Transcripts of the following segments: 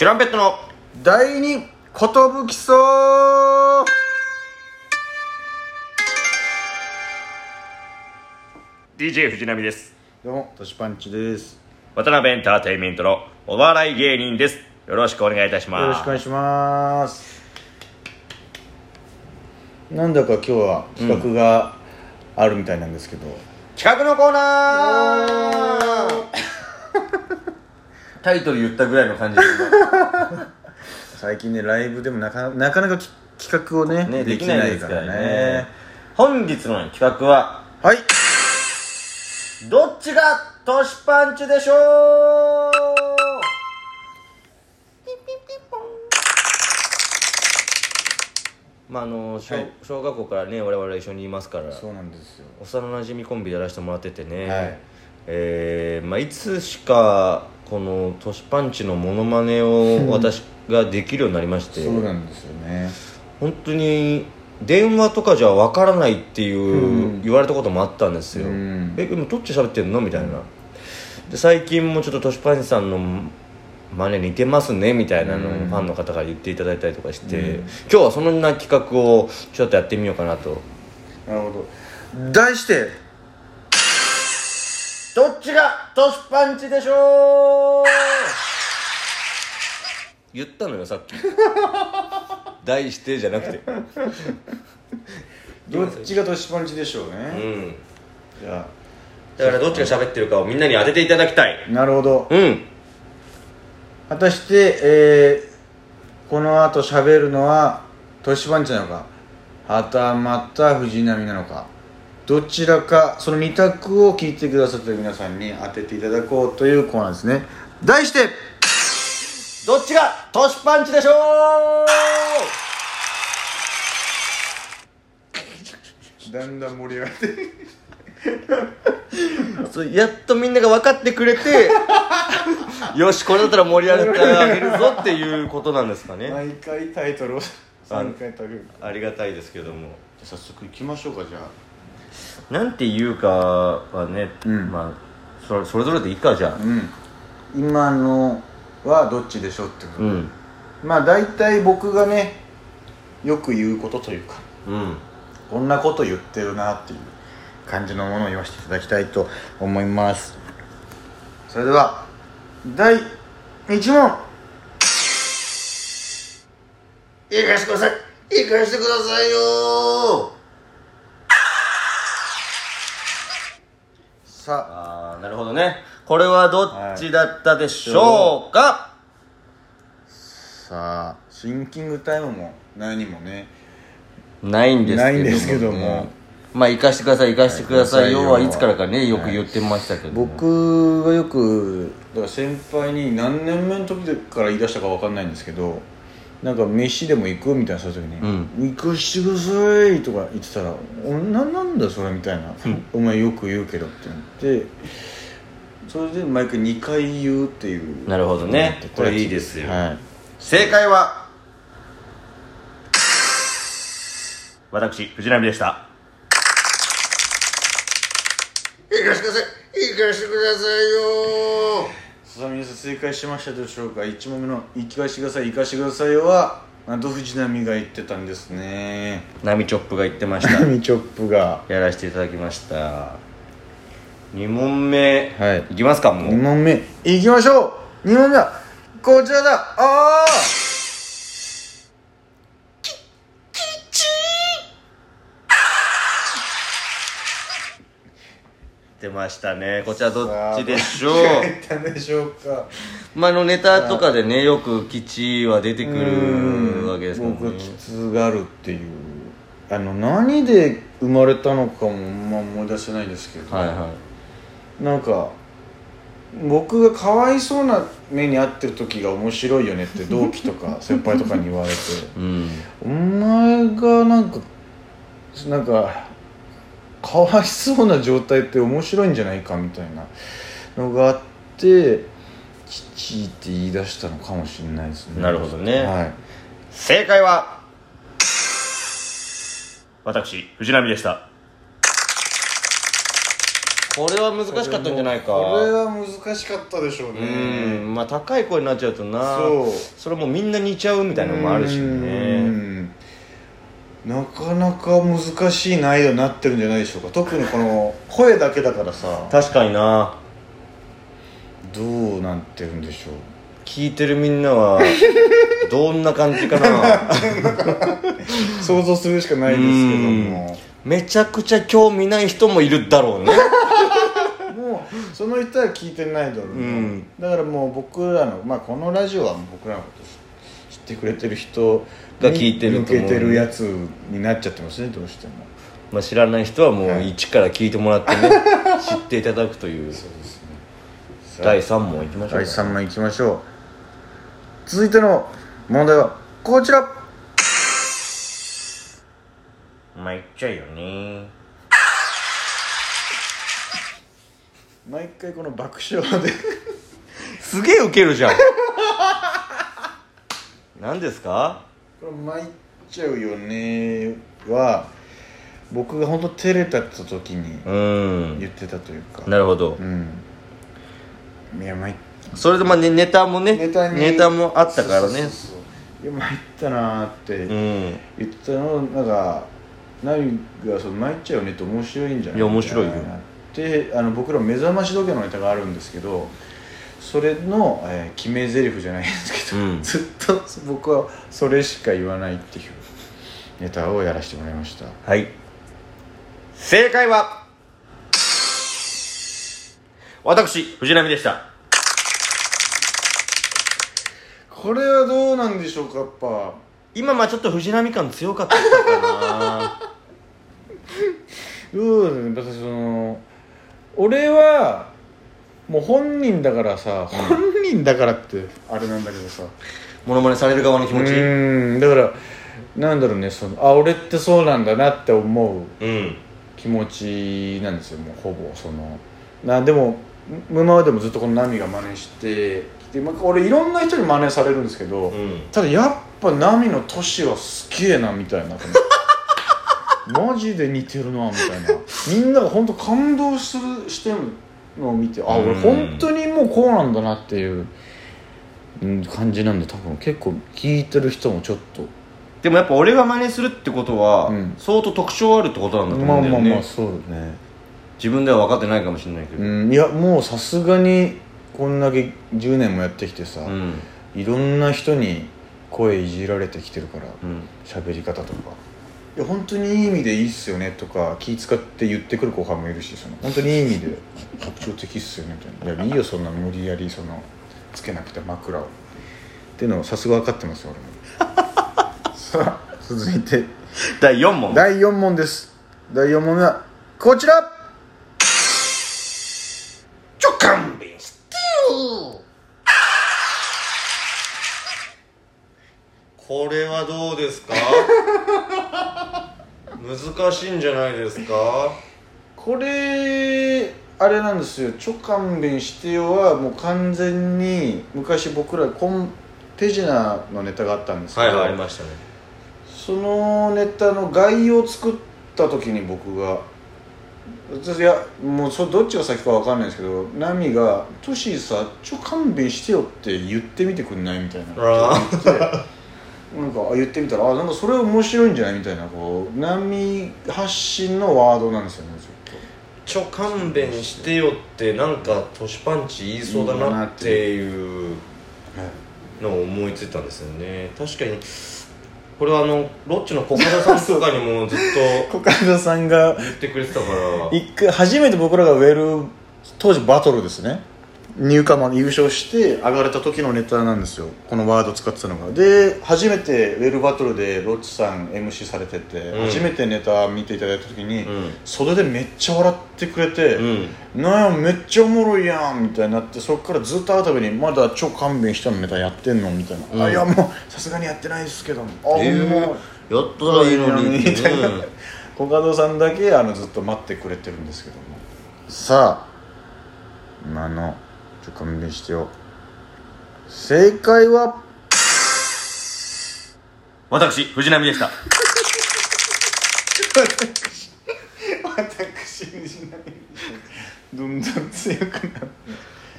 チュランペットの第二寿そう DJ 藤波です。どうもトシパンチです。渡辺エンターテインメントのお笑い芸人です。よろしくお願いいたします。よろしくお願いします。なんだか今日は企画があるみたいなんですけど、企画のコーナータイトル言ったぐらいの感じで。最近ねライブでもなかなかなかき企画をねねできないからね。本日の企画ははい。どっちがトシパンチでしょう？まああの小,、はい。小学校からね我々一緒にいますから。そうなんですよ。幼なじみコンビでやらせてもらっててね、はい。えーまあ、いつしかこのトシパンチのモノマネを私ができるようになりまして。そうなんですよね。本当に電話とかじゃわからないっていう、うん。言われたこともあったんですよ、うん。え今どっち喋ってんの？みたいな。で最近もちょっとトシパンチさんの真似似てますねみたいなのをうん。ファンの方が言っていただいたりとかして、うん。今日はそんな企画をちょっとやってみようかなと。なるほど。題してどっちがトシパンチでしょう言ったのよさっき。題してじゃなくて。どっちがトシパンチでしょううね、ん。じゃだからどっちが喋ってるかをみんなに当てていただきたい。あなるほど。うん。果たして、えー、この後喋るのはトシパンチなのかはたまた藤波なのかどちらかその2択を聞いてくださった皆さんに当てていただこうというコーナーですね。題してどっちがトシパンチでしょだんだん盛り上がって。うそうやっとみんなが分かってくれて よしこれだったら盛り上がってあげるぞっていうことなんですかね。毎回タイトルを3回食べる。ありがたいですけども。早速行きましょうかじゃあなんて言うかはね、うん。まあそれそれぞれでいいかじゃあ。うん。今のはどっちでしょうってこと、うん。まあ大体僕がねよく言うことというかうん。こんなこと言ってるなっていう感じのものを言わせていただきたいと思います。それでは第1問。行かしてください。行かしてくださいよさ。ああなるほどね。これはどっちだったでしょうか、あさあシンキングタイムも何もね。ないんですけども。ないんですけども。まあ行かしてください行かしてください。よははいいつからかねよく言ってましたけども、僕がよくだから先輩に何年目の時から言い出したか分かんないんですけどなんか飯でも行くみたいなそういう時に「行かしてください」とか言ってたら「おななんだそれ」みたいな「お前よく言うけど」って言ってそれで毎回2回言うっていう。なるほどね。これいいですよ。はい。正解は？私藤波でした。行かしてください。行かしてくださいよさあ皆さん正解しましたでしょうか？1問目の「行かしてください。行かしてくださいよ」はなんと藤波が言ってたんですね。波チョップが言ってました。ミチョップが。やらせていただきました。2問目、はい。いきますかも2う問目。いきましょう。2問目はこちらだ。ああ出ましたね。こちらどっちでしょう？たでしょうか。まああのネタとかでねよく吉は出てくるわけですけどね。僕はきつがるっていう。あの何で生まれたのかも、まあ、思い出せないですけど、はいはなんか僕がかわいそうな目に遭ってる時が面白いよねって 同期とか先輩とかに言われて。いうん。お前がなんかなんかかわいそうな状態って面白いんじゃないかみたいなのがあって父って言い出したのかもしれないですね。なるほどね。はい。正解は私藤波でした。これは難しかったんじゃないか。これは難しかったでしょううねん。まあ高い声になっちゃうとな。そう。それもうみんな似ちゃうみたいなのもあるしうね。んなかなか難しい難易度になってるんじゃないでしょうか。特にこの声だけだからさ。確かにな。どうなってるんでしょう。聞いてるみんなは どんな感じかな。想像するしかないですけども。めちゃくちゃ興味ない人もいるだろうね。もうその人は聞いてないだろうね、うん。だからもう僕らの、まあ、このラジオは僕らのこと知っててくれてる人が聞いてると思う。向けてるやつになっちゃってますねどうしてもまあ知らない人はもう一から聞いてもらってね知っていただくというそうですね第3問いきましょう第3問いきましょう続いての問題はこちらまあ言っちゃうよね毎回この爆笑ですげえウケるじゃん何ですか？これ参っちゃうよねは僕が本当照れたった時にうん。言ってたというか。なるほど。うん。いや参っそれでまあねネタもねネタにもあったからね。いや参ったなーってうん。言ってたのをなんかナミがその参っちゃうよねって面白いんじゃないいや面白いよ。みたなであの僕ら目覚まし時計のネタがあるんですけどそれの、えー決め台詞じゃないんですけど、うん。ずっと僕はそれしか言わないっていうネタをやらせてもらいました。はい。正解は私藤波でした。これはどうなんでしょうかやっぱ。今まあちょっと藤波感強かったかな。うんだってその俺はもう本人だからさ、本人だからってあれなんだけどさ。モノマネされる側の気持ち？うんだからなんだろうねそのあ俺ってそうなんだなって思ううん。気持ちなんですよもうほぼその。なでも今までもずっとこのナミが真似してきて、まあ、俺いろんな人に真似されるんですけど、うん。ただやっぱナミの年はすげえなみたいな マジで似てるなみたいな。みんなが本当感動するしてるのを見てあ俺うん。本当にもうこうなんだなっていううん感じなんで多分。結構聞いてる人もちょっと。でもやっぱ俺が真似するってことは、うん。相当特徴あるってことなんだとまあ思うんだよね、まあまあそうね。自分では分かってないかもしれないけど。うん。いやもうさすがにこんだけ10年もやってきてさ、うん。いろんな人に声いじられてきてるからうん。喋り方とかいや本当にいい意味でいいっすよねとか気使って言ってくる後輩もいるしその本当にいい意味で特徴的っすよねみたいな。いやいいよそんな無理やりそのつけなくて枕を。っていうのをさすが分かってますよ俺も。さ あ続いて。第4問。第4問です。第4問目はこちら。ちょ勘弁してよこれはどうですか？難しいんじゃないですか？これあれなんですよ「ちょ勘弁してよ」はもう完全に昔僕らコン手品のネタがあったんですけど、はいはいありましたね。そのネタの概要を作った時に僕が私いやもうそれどっちが先か分かんないですけどナミが「トシーさちょ勘弁してよ」って言ってみてくんない？みたいなあ言ってなんかあ言ってみたらあなんかそれ面白いんじゃないみたいなこうナミ発信のワードなんですよねずっと。ちょ勘弁してよってなんかトシパンチ言いそうだなっていうのを思いついたんですよね。確かにこれはあのロッチのコカドさんとかにもずっとコカドさんが言ってくれてたから。一回初めて僕らがウェル当時バトルですね入荷まで優勝して上がれた時のネタなんですよ。このワード使ってたのが。で初めてウェルバトルでロッチさん MC されてて、うん。初めてネタ見ていただいた時に、うん。袖でめっちゃ笑ってくれて、うん。なんやめっちゃおもろいやんみたいになってそこからずっと会うたびにまだ超勘弁したのネタやってんのみたいな、うん。あいやもうさすがにやってないですけど。あ、えーほんま。やったらいいのにみたいなうん。コカドさんだけあのずっと待ってくれてるんですけども。さあ今のちょっと勘弁してよ。正解は？私藤波でした。私にしないどんどん強くなる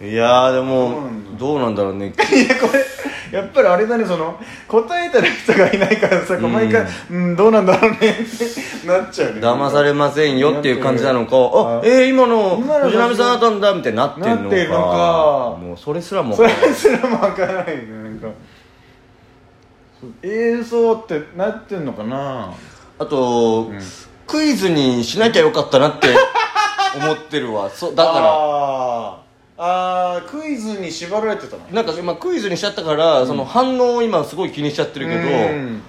いやーでもどうなんだろうね。いやこれやっぱりあれだねその答えた人がいないからさ、毎回うんどうなんだろうねってなっちゃうね。騙されませんよっていう感じなのかああえー、今の藤波さんだったんだみたいになってんのか。なってるのかもうそれすらもそれすらもわからないねなんか。映像ってなってんのかな。あと、んクイズにしなきゃよかったなって思ってるわ。そだかあーあークイズに縛られてたの？らなんか今クイズにしちゃったから、その反応を今すごい気にしちゃってるけど、うん。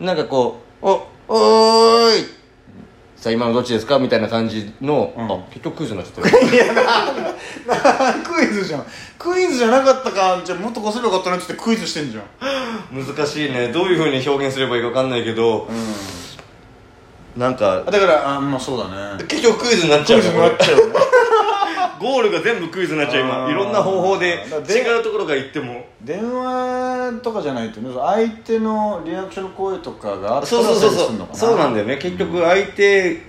なんかこう「おおーい!」さあ今のどっちですか？みたいな感じの、ん。あ結局クイズになっちゃってる クイズじゃん。クイズじゃなかったか。じゃあもっとこすればよかったなって言ってクイズしてんじゃん。難しいね。どういうふうに表現すればいいか分かんないけど、なんかだからあまあそうだね。結局クイズになっちゃうねクイズになっちゃうねゴールが全部クイズになっちゃう今。いろんな方法で違うところが行っても。電話とかじゃないとね相手のリアクションの声とかがあったらそうそうそうそう。そうなんだよね。結局相手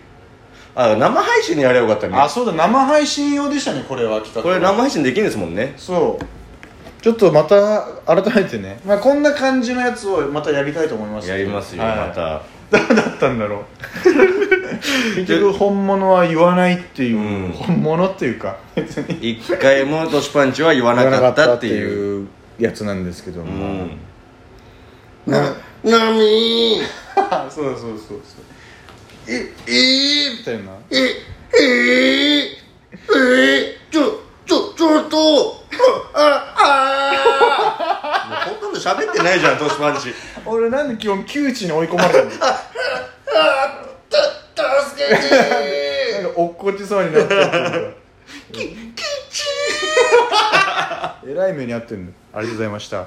あ生配信にやればよかったね。あそうだ生配信用でしたねこれは企画これ生配信できるんですもんね。そう。ちょっとまた改めてね、まあ、こんな感じのやつをまたやりたいと思いますやりますよ、はい。またどうだったんだろう？結局本物は言わないっていう、うん。本物っていうか別に。一回もトシパンチは言わなかったっていううやつなんですけどうも、ん。ななみ そうそうそうそう。ええー、みたいな。ええええちょちょちょっとああもうほとんど喋ってないじゃんトシパンチ。俺なんで基本窮地に追い込まれたの？なんか助けて落っこちそうになってるっていうかききち えらい目に遭ってんの。ありがとうございました